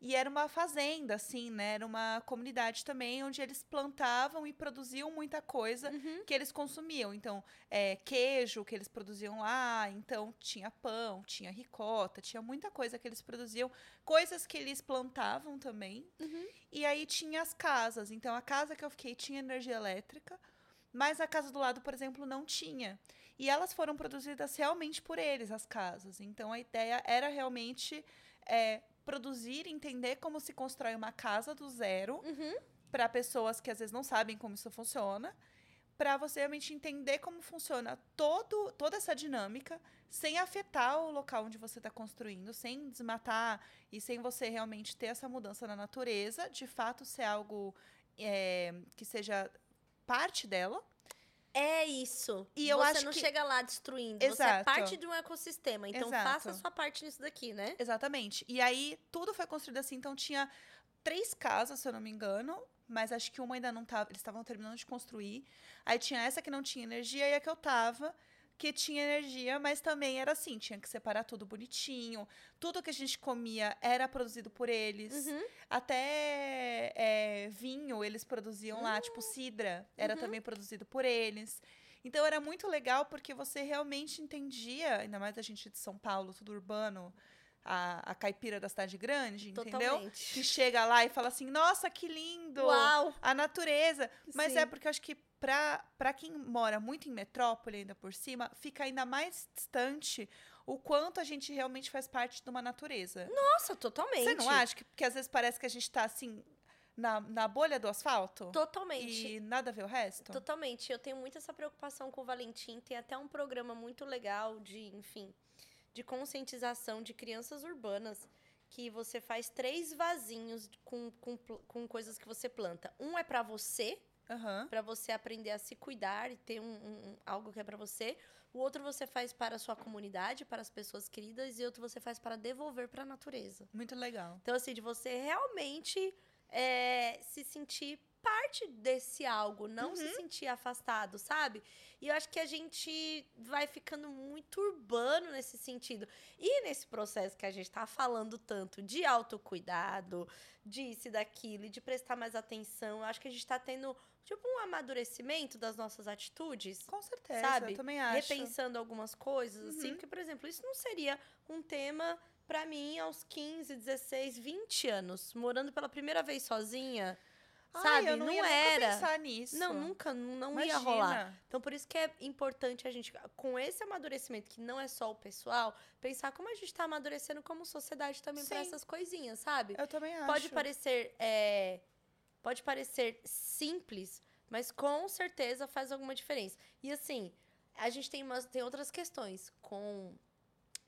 E era uma fazenda, assim, né? Era uma comunidade também, onde eles plantavam e produziam muita coisa Uhum. que eles consumiam. Então, é, queijo que eles produziam lá, então tinha pão, tinha ricota, tinha muita coisa que eles produziam, coisas que eles plantavam também. Uhum. E aí tinha as casas. Então, a casa que eu fiquei tinha energia elétrica, mas a casa do lado, por exemplo, não tinha. E elas foram produzidas realmente por eles, as casas. Então, a ideia era realmente é, produzir, entender como se constrói uma casa do zero Uhum. para pessoas que às vezes não sabem como isso funciona, para você realmente entender como funciona todo, toda essa dinâmica, sem afetar o local onde você está construindo, sem desmatar e sem você realmente ter essa mudança na natureza, de fato ser algo é, que seja parte dela. É isso. E eu você acho não que- chega lá destruindo. Você é Exato. parte de um ecossistema. Então Exato. faça a sua parte nisso daqui, né? Exatamente. E aí tudo foi construído assim, então tinha três casas, se eu não me engano, mas acho que uma ainda não tava, eles estavam terminando de construir. Aí tinha essa que não tinha energia e a que eu tava, que tinha energia, mas também era assim, tinha que separar tudo bonitinho. Tudo que a gente comia era produzido por eles. Uhum. Até é, vinho eles produziam lá, tipo cidra, era Uhum. também produzido por eles. Então era muito legal porque você realmente entendia, ainda mais a gente de São Paulo, tudo urbano, a, a caipira da cidade grande, entendeu? Totalmente. Que chega lá e fala assim: nossa, que lindo! Uau! A natureza. Mas Sim. é porque eu acho que pra, pra quem mora muito em metrópole, ainda por cima, fica ainda mais distante o quanto a gente realmente faz parte de uma natureza. Nossa, totalmente. Você não acha que, que às vezes parece que a gente tá assim na, na bolha do asfalto Totalmente. e nada a ver o resto? Totalmente. Eu tenho muito essa preocupação com o Valentim. Tem até um programa muito legal de, enfim, de conscientização de crianças urbanas. Que você faz três vasinhos com, com, com coisas que você planta. Um é pra você, Aham. pra você aprender a se cuidar e ter um, um- algo que é pra você. O outro você faz para a sua comunidade, para as pessoas queridas, e outro você faz para devolver para a natureza. Muito legal. Então, assim, de você realmente é, se sentir parte desse algo, não se Uhum. sentir afastado, sabe? E eu acho que a gente vai ficando muito urbano nesse sentido. E nesse processo que a gente tá falando tanto de autocuidado, disso e daquilo, e de prestar mais atenção, eu acho que a gente tá tendo, tipo, um amadurecimento das nossas atitudes. Com certeza, Sabe? eu também acho. repensando algumas coisas, assim, Uhum. porque, por exemplo, isso não seria um tema pra mim aos 15, 16, 20 anos, morando pela primeira vez sozinha, Ai, sabe? eu não, ia nunca era. pensar nisso. Não, nunca, não ia rolar. Então, por isso que é importante a gente, com esse amadurecimento, que não é só o pessoal, pensar como a gente tá amadurecendo como sociedade também pra Sim. essas coisinhas, sabe? Eu também acho. Pode parecer, é, pode parecer simples, mas com certeza faz alguma diferença. E assim, a gente tem, umas, tem outras questões com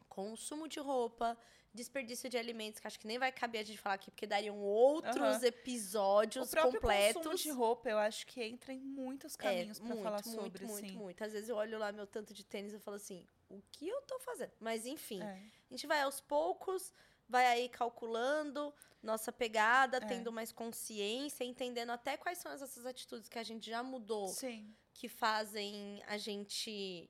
consumo de roupa, desperdício de alimentos, que acho que nem vai caber a gente falar aqui, porque dariam outros Aham. episódios o próprio completos. consumo de roupa, eu acho que entra em muitos caminhos é, pra muito, falar muito, sobre, muito, assim. muito. Às vezes eu olho lá meu tanto de tênis e falo assim, o que eu tô fazendo? Mas enfim, É. a gente vai aos poucos, vai aí calculando nossa pegada, É. tendo mais consciência, entendendo até quais são essas atitudes que a gente já mudou, Sim. que fazem a gente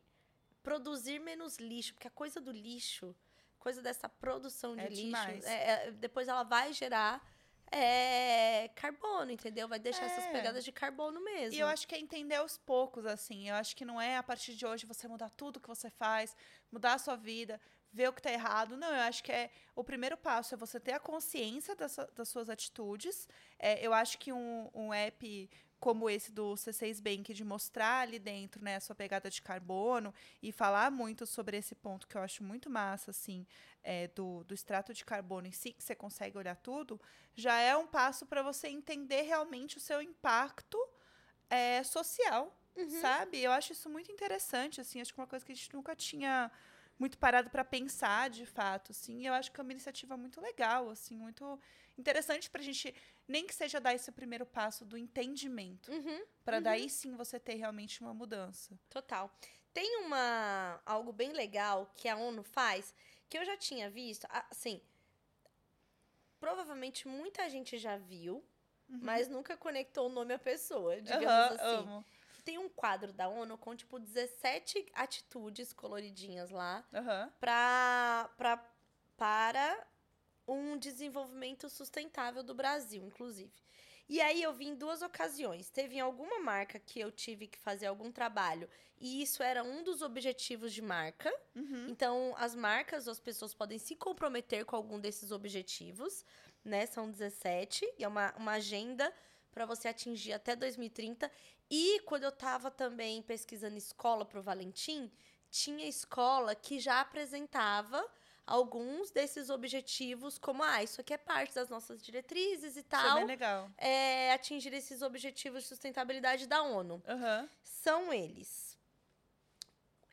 produzir menos lixo, porque a coisa do lixo, coisa dessa produção de É lixo, é- é- depois ela vai gerar é, carbono, entendeu? Vai deixar essas É. pegadas de carbono mesmo. E eu acho que é entender aos poucos, assim. Eu acho que não é a partir de hoje você mudar tudo que você faz, mudar a sua vida, ver o que tá errado. Não, eu acho que é o primeiro passo é você ter a consciência das, das suas atitudes. É, eu acho que um, um app como esse do C6 Bank, de mostrar ali dentro né, a sua pegada de carbono e falar muito sobre esse ponto que eu acho muito massa, assim, é, do, do extrato de carbono em si, que você consegue olhar tudo, já é um passo para você entender realmente o seu impacto é, social, Uhum. sabe? Eu acho isso muito interessante, assim, acho que é uma coisa que a gente nunca tinha muito parado para pensar, de fato, assim. e Eu acho que é uma iniciativa muito legal, assim, muito interessante pra gente, nem que seja dar esse primeiro passo do entendimento, Uhum. para Uhum. daí sim você ter realmente uma mudança. Total. Tem uma algo bem legal que a ONU faz, que eu já tinha visto, a- assim, provavelmente muita gente já viu, mas nunca conectou o nome à pessoa, digamos Uhum. Assim. amo. Tem um quadro da ONU com tipo 17 atitudes coloridinhas lá Aham. pra, pra, para um desenvolvimento sustentável do Brasil, inclusive. E aí eu vi em duas ocasiões. Teve em alguma marca que eu tive que fazer algum trabalho e isso era um dos objetivos de marca. Uhum. Então, as marcas ou as pessoas podem se comprometer com algum desses objetivos, né? São 17 e é uma, uma agenda para você atingir até 2030. E quando eu tava também pesquisando escola pro Valentim, tinha escola que já apresentava alguns desses objetivos como, ah, isso aqui é parte das nossas diretrizes e Isso é tal, bem legal. é, atingir esses objetivos de sustentabilidade da ONU Aham. são eles: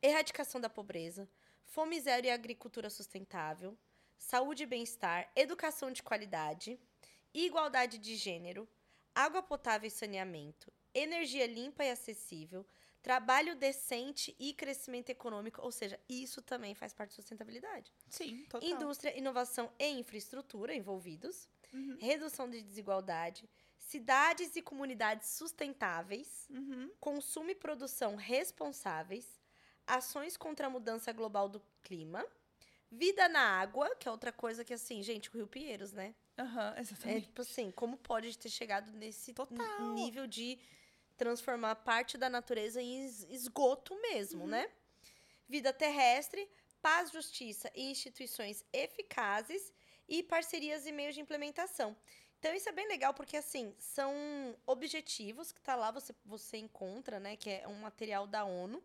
erradicação da pobreza, fome zero e agricultura sustentável, saúde e bem-estar, educação de qualidade, igualdade de gênero, água potável e saneamento, energia limpa e acessível, trabalho decente e crescimento econômico, ou seja, isso também faz parte da sustentabilidade. Sim, total. Indústria, inovação e infraestrutura envolvidos, Uhum. redução de desigualdade, cidades e comunidades sustentáveis, Uhum. consumo e produção responsáveis, ações contra a mudança global do clima, vida na água, que é outra coisa que, assim, gente, o Rio Pinheiros, né? Aham, É exatamente. tipo assim, como pode ter chegado nesse Total. nível de transformar parte da natureza em es- esgoto mesmo, Uhum. né? Vida terrestre, paz, justiça e instituições eficazes e parcerias e meios de implementação. Então isso é bem legal porque assim, são objetivos que tá lá você você encontra, né, que é um material da ONU.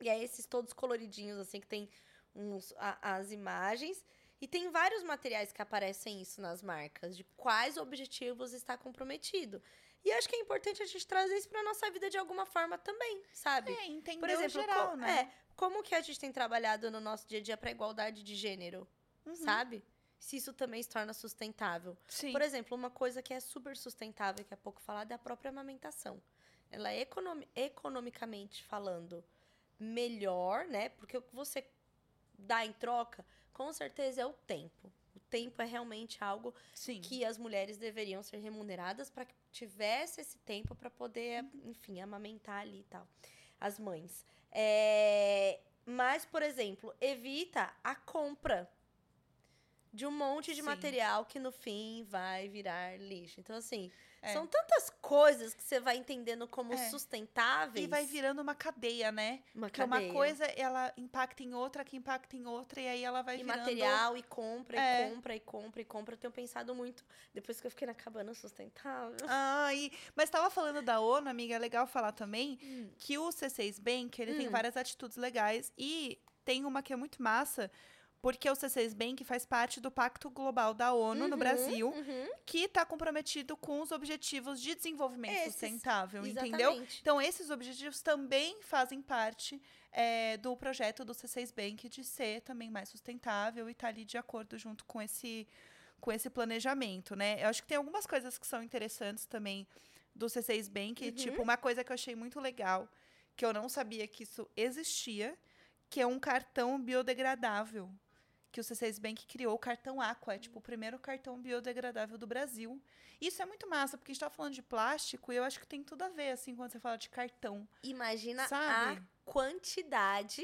E é esses todos coloridinhos assim que tem uns a- as imagens e tem vários materiais que aparecem isso nas marcas, de quais objetivos está comprometido. E acho que é importante a gente trazer isso para nossa vida de alguma forma também, sabe? É, entender Por exemplo, geral, co- né? é, como que a gente tem trabalhado no nosso dia a dia para igualdade de gênero, Uhum. sabe? Se isso também se torna sustentável. Sim. Por exemplo, uma coisa que é super sustentável, que é pouco falada, é a própria amamentação. Ela é economi- economicamente falando melhor, né? Porque o que você dá em troca, com certeza, é o tempo, O tempo é realmente algo Sim. que as mulheres deveriam ser remuneradas para que tivesse esse tempo para poder, enfim, amamentar ali e tal. As mães. É, Mas, por exemplo, evita a compra de um monte de Sim. material que no fim vai virar lixo. Então, assim, É. são tantas coisas que você vai entendendo como É. sustentáveis. E vai virando uma cadeia, né? uma Que uma cadeia. coisa, ela impacta em outra, que impacta em outra, e aí ela vai E virando... material, e compra, É. e compra, e compra, e compra. Eu tenho pensado muito, depois que eu fiquei na cabana sustentável. Ah, e... Mas tava falando da ONU, amiga, é legal falar também Hum. que o C6 Bank, ele tem Hum. várias atitudes legais e tem uma que é muito massa, porque o C6 Bank faz parte do Pacto Global da ONU no Uhum, Brasil, uhum. que está comprometido com os objetivos de desenvolvimento Esses, sustentável, entendeu? Exatamente. Então, esses objetivos também fazem parte é, do projeto do C6 Bank de ser também mais sustentável e estar ali de acordo junto com esse, com esse planejamento, né? Eu acho que tem algumas coisas que são interessantes também do C6 Bank. Uhum. Tipo, uma coisa que eu achei muito legal, que eu não sabia que isso existia, que é um cartão biodegradável. Que o C6 Bank criou, o cartão Aqua. É tipo o primeiro cartão biodegradável do Brasil. Isso é muito massa, porque a gente tá falando de plástico e eu acho que tem tudo a ver, assim, quando você fala de cartão. Imagina Sabe? a quantidade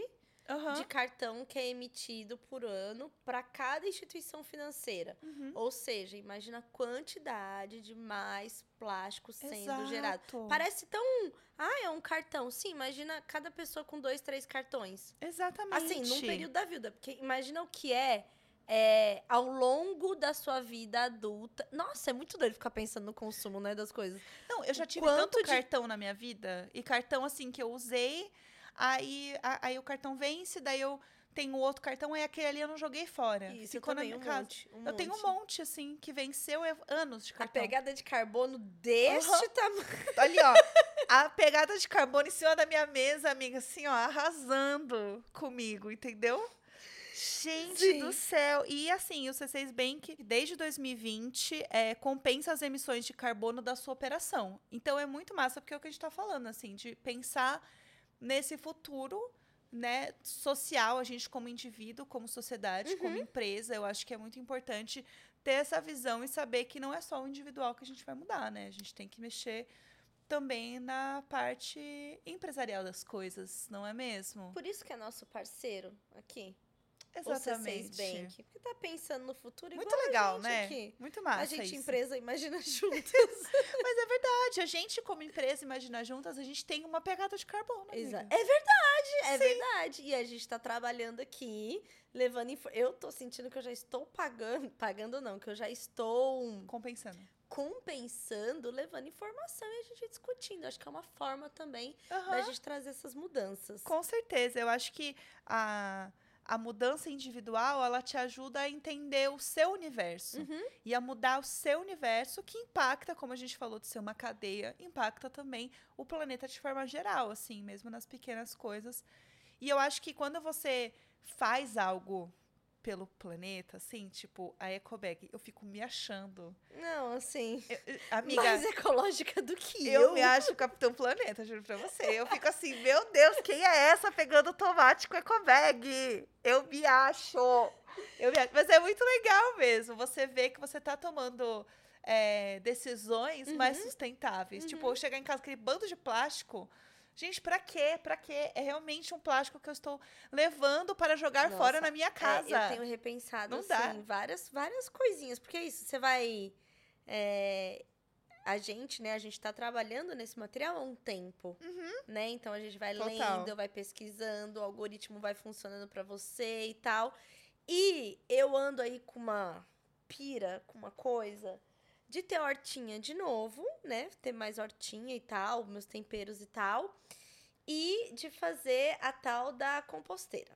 Aham. de cartão que é emitido por ano para cada instituição financeira. Uhum. Ou seja, imagina a quantidade de mais plástico sendo gerado. Exato. Parece tão. Ah, é um cartão. Sim, imagina cada pessoa com dois, três cartões. Exatamente. Assim, num período da vida. Porque imagina o que é, é ao longo da sua vida adulta. Nossa, é muito doido ficar pensando no consumo, né, das coisas. Não, eu já tive quanto tanto de- cartão na minha vida. E cartão, assim, que eu usei. Aí, a- aí o cartão vence, daí eu tenho outro cartão, aí aquele ali eu não joguei fora. Isso, Ficou eu na um minha casa. monte. um eu tenho um monte, assim, que venceu é anos de A cartão. pegada de carbono deste Aham. tamanho. Ali, ó. a pegada de carbono em cima da minha mesa, amiga, assim, ó, arrasando comigo, entendeu? Gente Sim. do céu! E assim, o C6 Bank, desde 2020, é, compensa as emissões de carbono da sua operação. Então é muito massa, porque é o que a gente tá falando, assim, de pensar nesse futuro. Né, social, a gente como indivíduo, como sociedade, como empresa, eu acho que é muito importante ter essa visão e saber que não é só o individual que a gente vai mudar, né? A gente tem que mexer também na parte empresarial das coisas, não é mesmo? Por isso que é nosso parceiro aqui. Exatamente. O C6 Bank. Porque tá pensando no futuro igual Muito legal, né? aqui. Muito massa a gente, isso. empresa, imagina juntas. Mas é verdade, a gente como empresa Imagina Juntas, a gente tem uma pegada de carbono, Exa- amiga. É verdade, é verdade. E a gente tá trabalhando aqui, levando. Eu tô sentindo que eu já estou pagando. Pagando não, que eu já estou Compensando. compensando, levando informação e a gente discutindo. Acho que é uma forma também Aham. da gente trazer essas mudanças. Com certeza, eu acho que a, a mudança individual, ela te ajuda a entender o seu universo. Uhum. E a mudar o seu universo, que impacta, como a gente falou, de ser uma cadeia, impacta também o planeta de forma geral, assim, mesmo nas pequenas coisas. E eu acho que quando você faz algo pelo planeta, assim, tipo a Ecobag, eu fico me achando. Não, assim. Eu- amiga, mais ecológica do que eu, eu. me acho Capitão Planeta, juro pra você. Eu fico assim, meu Deus, quem é essa pegando tomate com ecobag? Eu me acho. Eu me acho. Mas é muito legal mesmo. Você vê que você tá tomando é, decisões mais Uhum. sustentáveis. Tipo, Uhum. eu chegar em casa com aquele bando de plástico. Gente, pra quê? Pra quê? É realmente um plástico que eu estou levando para jogar Nossa, fora na minha É, casa. eu tenho repensado, Não assim, dá. várias, várias coisinhas. Porque é isso, você vai. é, a gente, né, a gente tá trabalhando nesse material há um tempo, né? Então a gente vai Uhum. Total. lendo, vai pesquisando, o algoritmo vai funcionando pra você e tal. E eu ando aí com uma pira, com uma coisa de ter hortinha de novo, né? Ter mais hortinha e tal, meus temperos e tal. E de fazer a tal da composteira.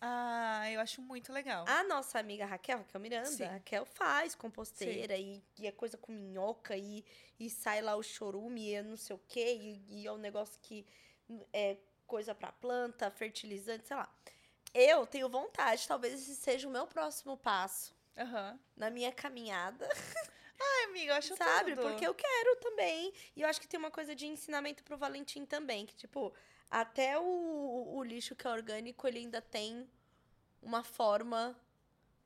Ah, eu acho muito legal. A nossa amiga Raquel, Raquel Miranda, Sim. a Raquel faz composteira e, e é coisa com minhoca e, e sai lá o chorume e é não sei o quê, e, e é um negócio que é coisa pra planta, fertilizante, sei lá. Eu tenho vontade, talvez esse seja o meu próximo passo Aham. na minha caminhada, amiga, eu acho sabe? tudo. Porque eu quero também. E eu acho que tem uma coisa de ensinamento pro Valentim também, que tipo, até o, o lixo que é orgânico, ele ainda tem uma forma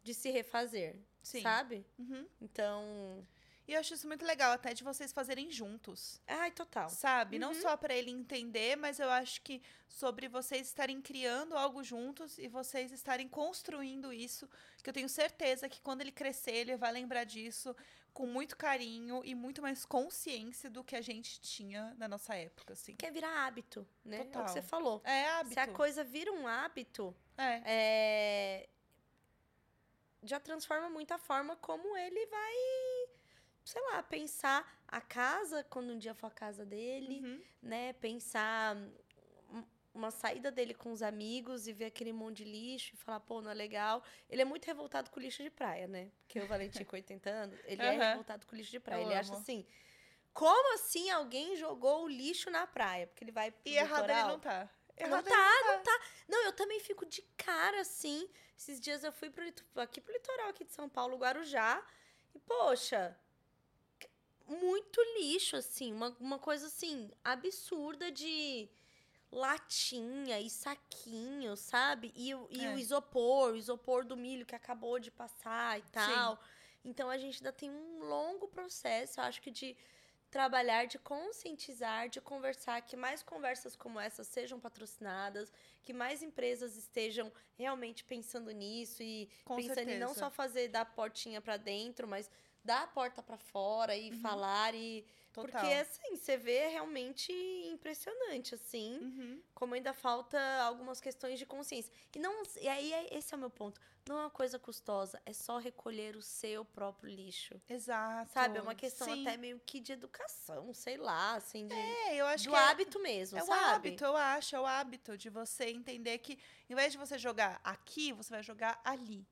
de se refazer. Sim. sabe? Uhum. Então, E eu acho isso muito legal, até de vocês fazerem juntos. ai, total. Sabe? Não Uhum. só pra ele entender, mas eu acho que sobre vocês estarem criando algo juntos e vocês estarem construindo isso, que eu tenho certeza que quando ele crescer, ele vai lembrar disso com muito carinho e muito mais consciência do que a gente tinha na nossa época, assim. Quer virar hábito, né? É o Total. que você falou. É hábito. Se a coisa vira um hábito, É. é, já transforma muito a forma como ele vai, sei lá, pensar a casa quando um dia for a casa dele, Uhum. né? Pensar uma saída dele com os amigos e ver aquele monte de lixo e falar, pô, não é legal. Ele é muito revoltado com lixo de praia, né? Porque o Valentim com 80 anos, ele é Aham. revoltado com lixo de praia. Eu ele acha amo. assim, como assim alguém jogou o lixo na praia? Porque ele vai pro E errado ele litoral. não tá. Não Errado tá, não tá. Não, eu também fico de cara, assim. Esses dias eu fui pro, aqui pro litoral aqui de São Paulo, Guarujá. E, poxa, muito lixo, assim. Uma, uma coisa, assim, absurda de latinha e saquinho, sabe? E, o- e É. o isopor, o isopor do milho que acabou de passar e tal. Então, a gente ainda tem um longo processo, eu acho que de trabalhar, de conscientizar, de conversar, que mais conversas como essa sejam patrocinadas, que mais empresas estejam realmente pensando nisso e Com pensando em não certeza. só fazer da portinha pra dentro, mas dar a porta pra fora e falar e Total. porque assim, você vê realmente impressionante assim, Uhum. como ainda falta algumas questões de consciência. E não, e aí é- esse é o meu ponto. Não é uma coisa custosa, é só recolher o seu próprio lixo. Exato. Sabe, é uma questão Sim. até meio que de educação, sei lá, assim, de, É, eu acho do que é- hábito mesmo, É o sabe? hábito, eu acho, é o hábito de você entender que, em vez de você jogar aqui, você vai jogar ali.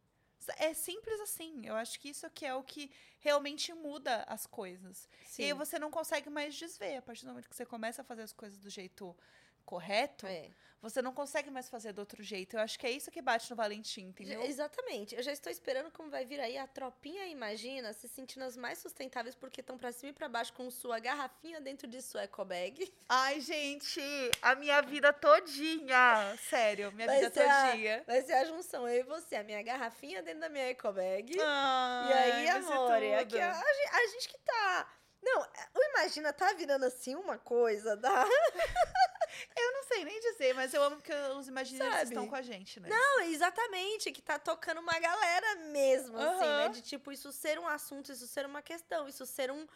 É simples assim. Eu acho que isso que é o que realmente muda as coisas. E aí Sim. você não consegue mais desver. A partir do momento que você começa a fazer as coisas do jeito correto, É. você não consegue mais fazer do outro jeito. Eu acho que é isso que bate no Valentim, entendeu? Exatamente. Eu já estou esperando como vai vir aí a tropinha Imagina se sentindo as mais sustentáveis porque estão pra cima e pra baixo com sua garrafinha dentro de sua eco bag. Ai, gente, a minha vida todinha. Sério, minha Vai vida ser a- todinha. Vai ser a junção eu e você, a minha garrafinha dentro da minha eco bag. E aí, amor, é aqui, a, a a gente que tá. Não, o Imagina tá virando assim uma coisa da. Eu não sei nem dizer, mas eu amo que os imaginários estão com a gente, né? Não, exatamente, que tá tocando uma galera mesmo, assim, né? De tipo, isso ser um assunto, isso ser uma questão, isso ser um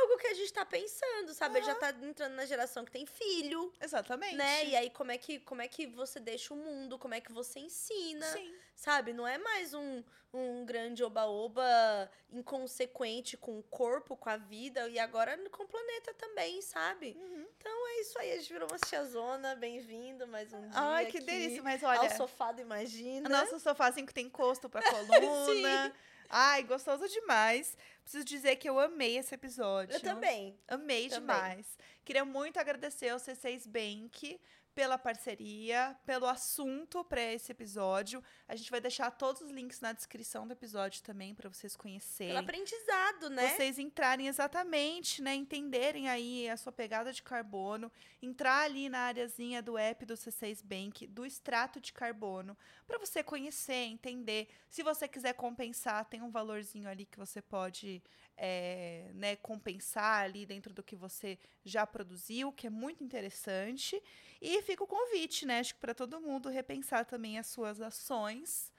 algo que a gente tá pensando, sabe? Ele já tá entrando na geração que tem filho, Exatamente. né? E aí, como é, que, como é que você deixa o mundo, como é que você ensina, Sim. sabe? Não é mais um, um grande oba-oba inconsequente com o corpo, com a vida, e agora com o planeta também, sabe? Uhum. Então é isso aí, a gente virou uma tiazona, bem-vindo mais um dia Ai, que delícia. Mas ao olha, sofá do Imagina. o nosso sofazinho que tem encosto pra coluna. Ai, gostoso demais. Preciso dizer que eu amei esse episódio. Eu também. Amei Também. demais. Queria muito agradecer ao C6 Bank pela parceria, pelo assunto para esse episódio. A gente vai deixar todos os links na descrição do episódio também para vocês conhecerem. Pelo aprendizado, né? Vocês entrarem exatamente, né? Entenderem aí a sua pegada de carbono, entrar ali na areazinha do app do C6 Bank, do extrato de carbono, para você conhecer, entender. Se você quiser compensar, tem um valorzinho ali que você pode é, né, compensar ali dentro do que você já produziu, que é muito interessante. E fica o convite, né? Acho que para todo mundo repensar também as suas ações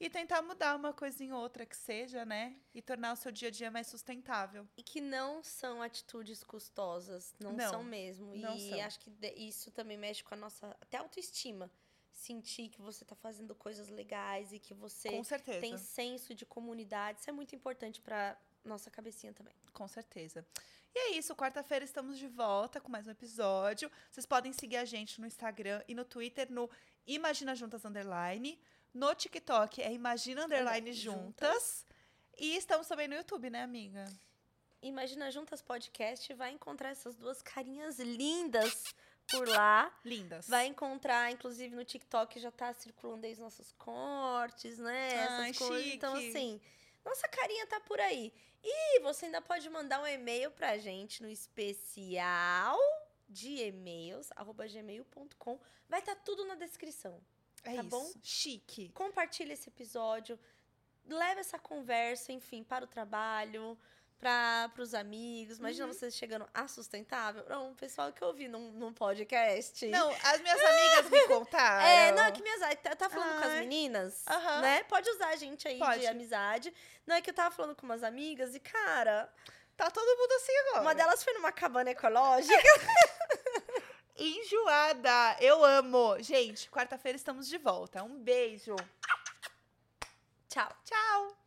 e tentar mudar uma coisinha ou outra que seja, né? E tornar o seu dia a dia mais sustentável. E que não são atitudes custosas. Não, Não, são mesmo. não e são. acho que isso também mexe com a nossa até autoestima. Sentir que você tá fazendo coisas legais e que você tem senso de comunidade. Isso é muito importante pra nossa cabecinha também. Com certeza. E é isso, quarta-feira estamos de volta com mais um episódio. Vocês podem seguir a gente no Instagram e no Twitter no Imagina Juntas Underline. No TikTok é Imagina Underline Juntas. E estamos também no YouTube, né, amiga? Imagina Juntas Podcast vai encontrar essas duas carinhas lindas por lá. Lindas. Vai encontrar, inclusive no TikTok já tá circulando aí os nossos cortes, né? Essas Ai, coisas. Então, assim, nossa carinha tá por aí. E você ainda pode mandar um e-mail pra gente no especial de e-mails, arroba gmail.com. Vai estar tudo na descrição. É tá isso. bom? Chique. Compartilha esse episódio. leva essa conversa, enfim, para o trabalho, para os amigos. Imagina Uhum. vocês chegando a sustentável. Não, o pessoal que eu vi num, num podcast. Não, as minhas amigas me contaram. É, não, é que minhas. Tá, tá falando com as Ai. meninas, Aham. né? Pode usar a gente aí Pode. de amizade. Não, é que eu tava falando com umas amigas e, cara, Tá todo mundo assim agora. uma delas foi numa cabana ecológica. Enjoada. Eu amo. Gente, quarta-feira estamos de volta. Um beijo. Tchau. Tchau.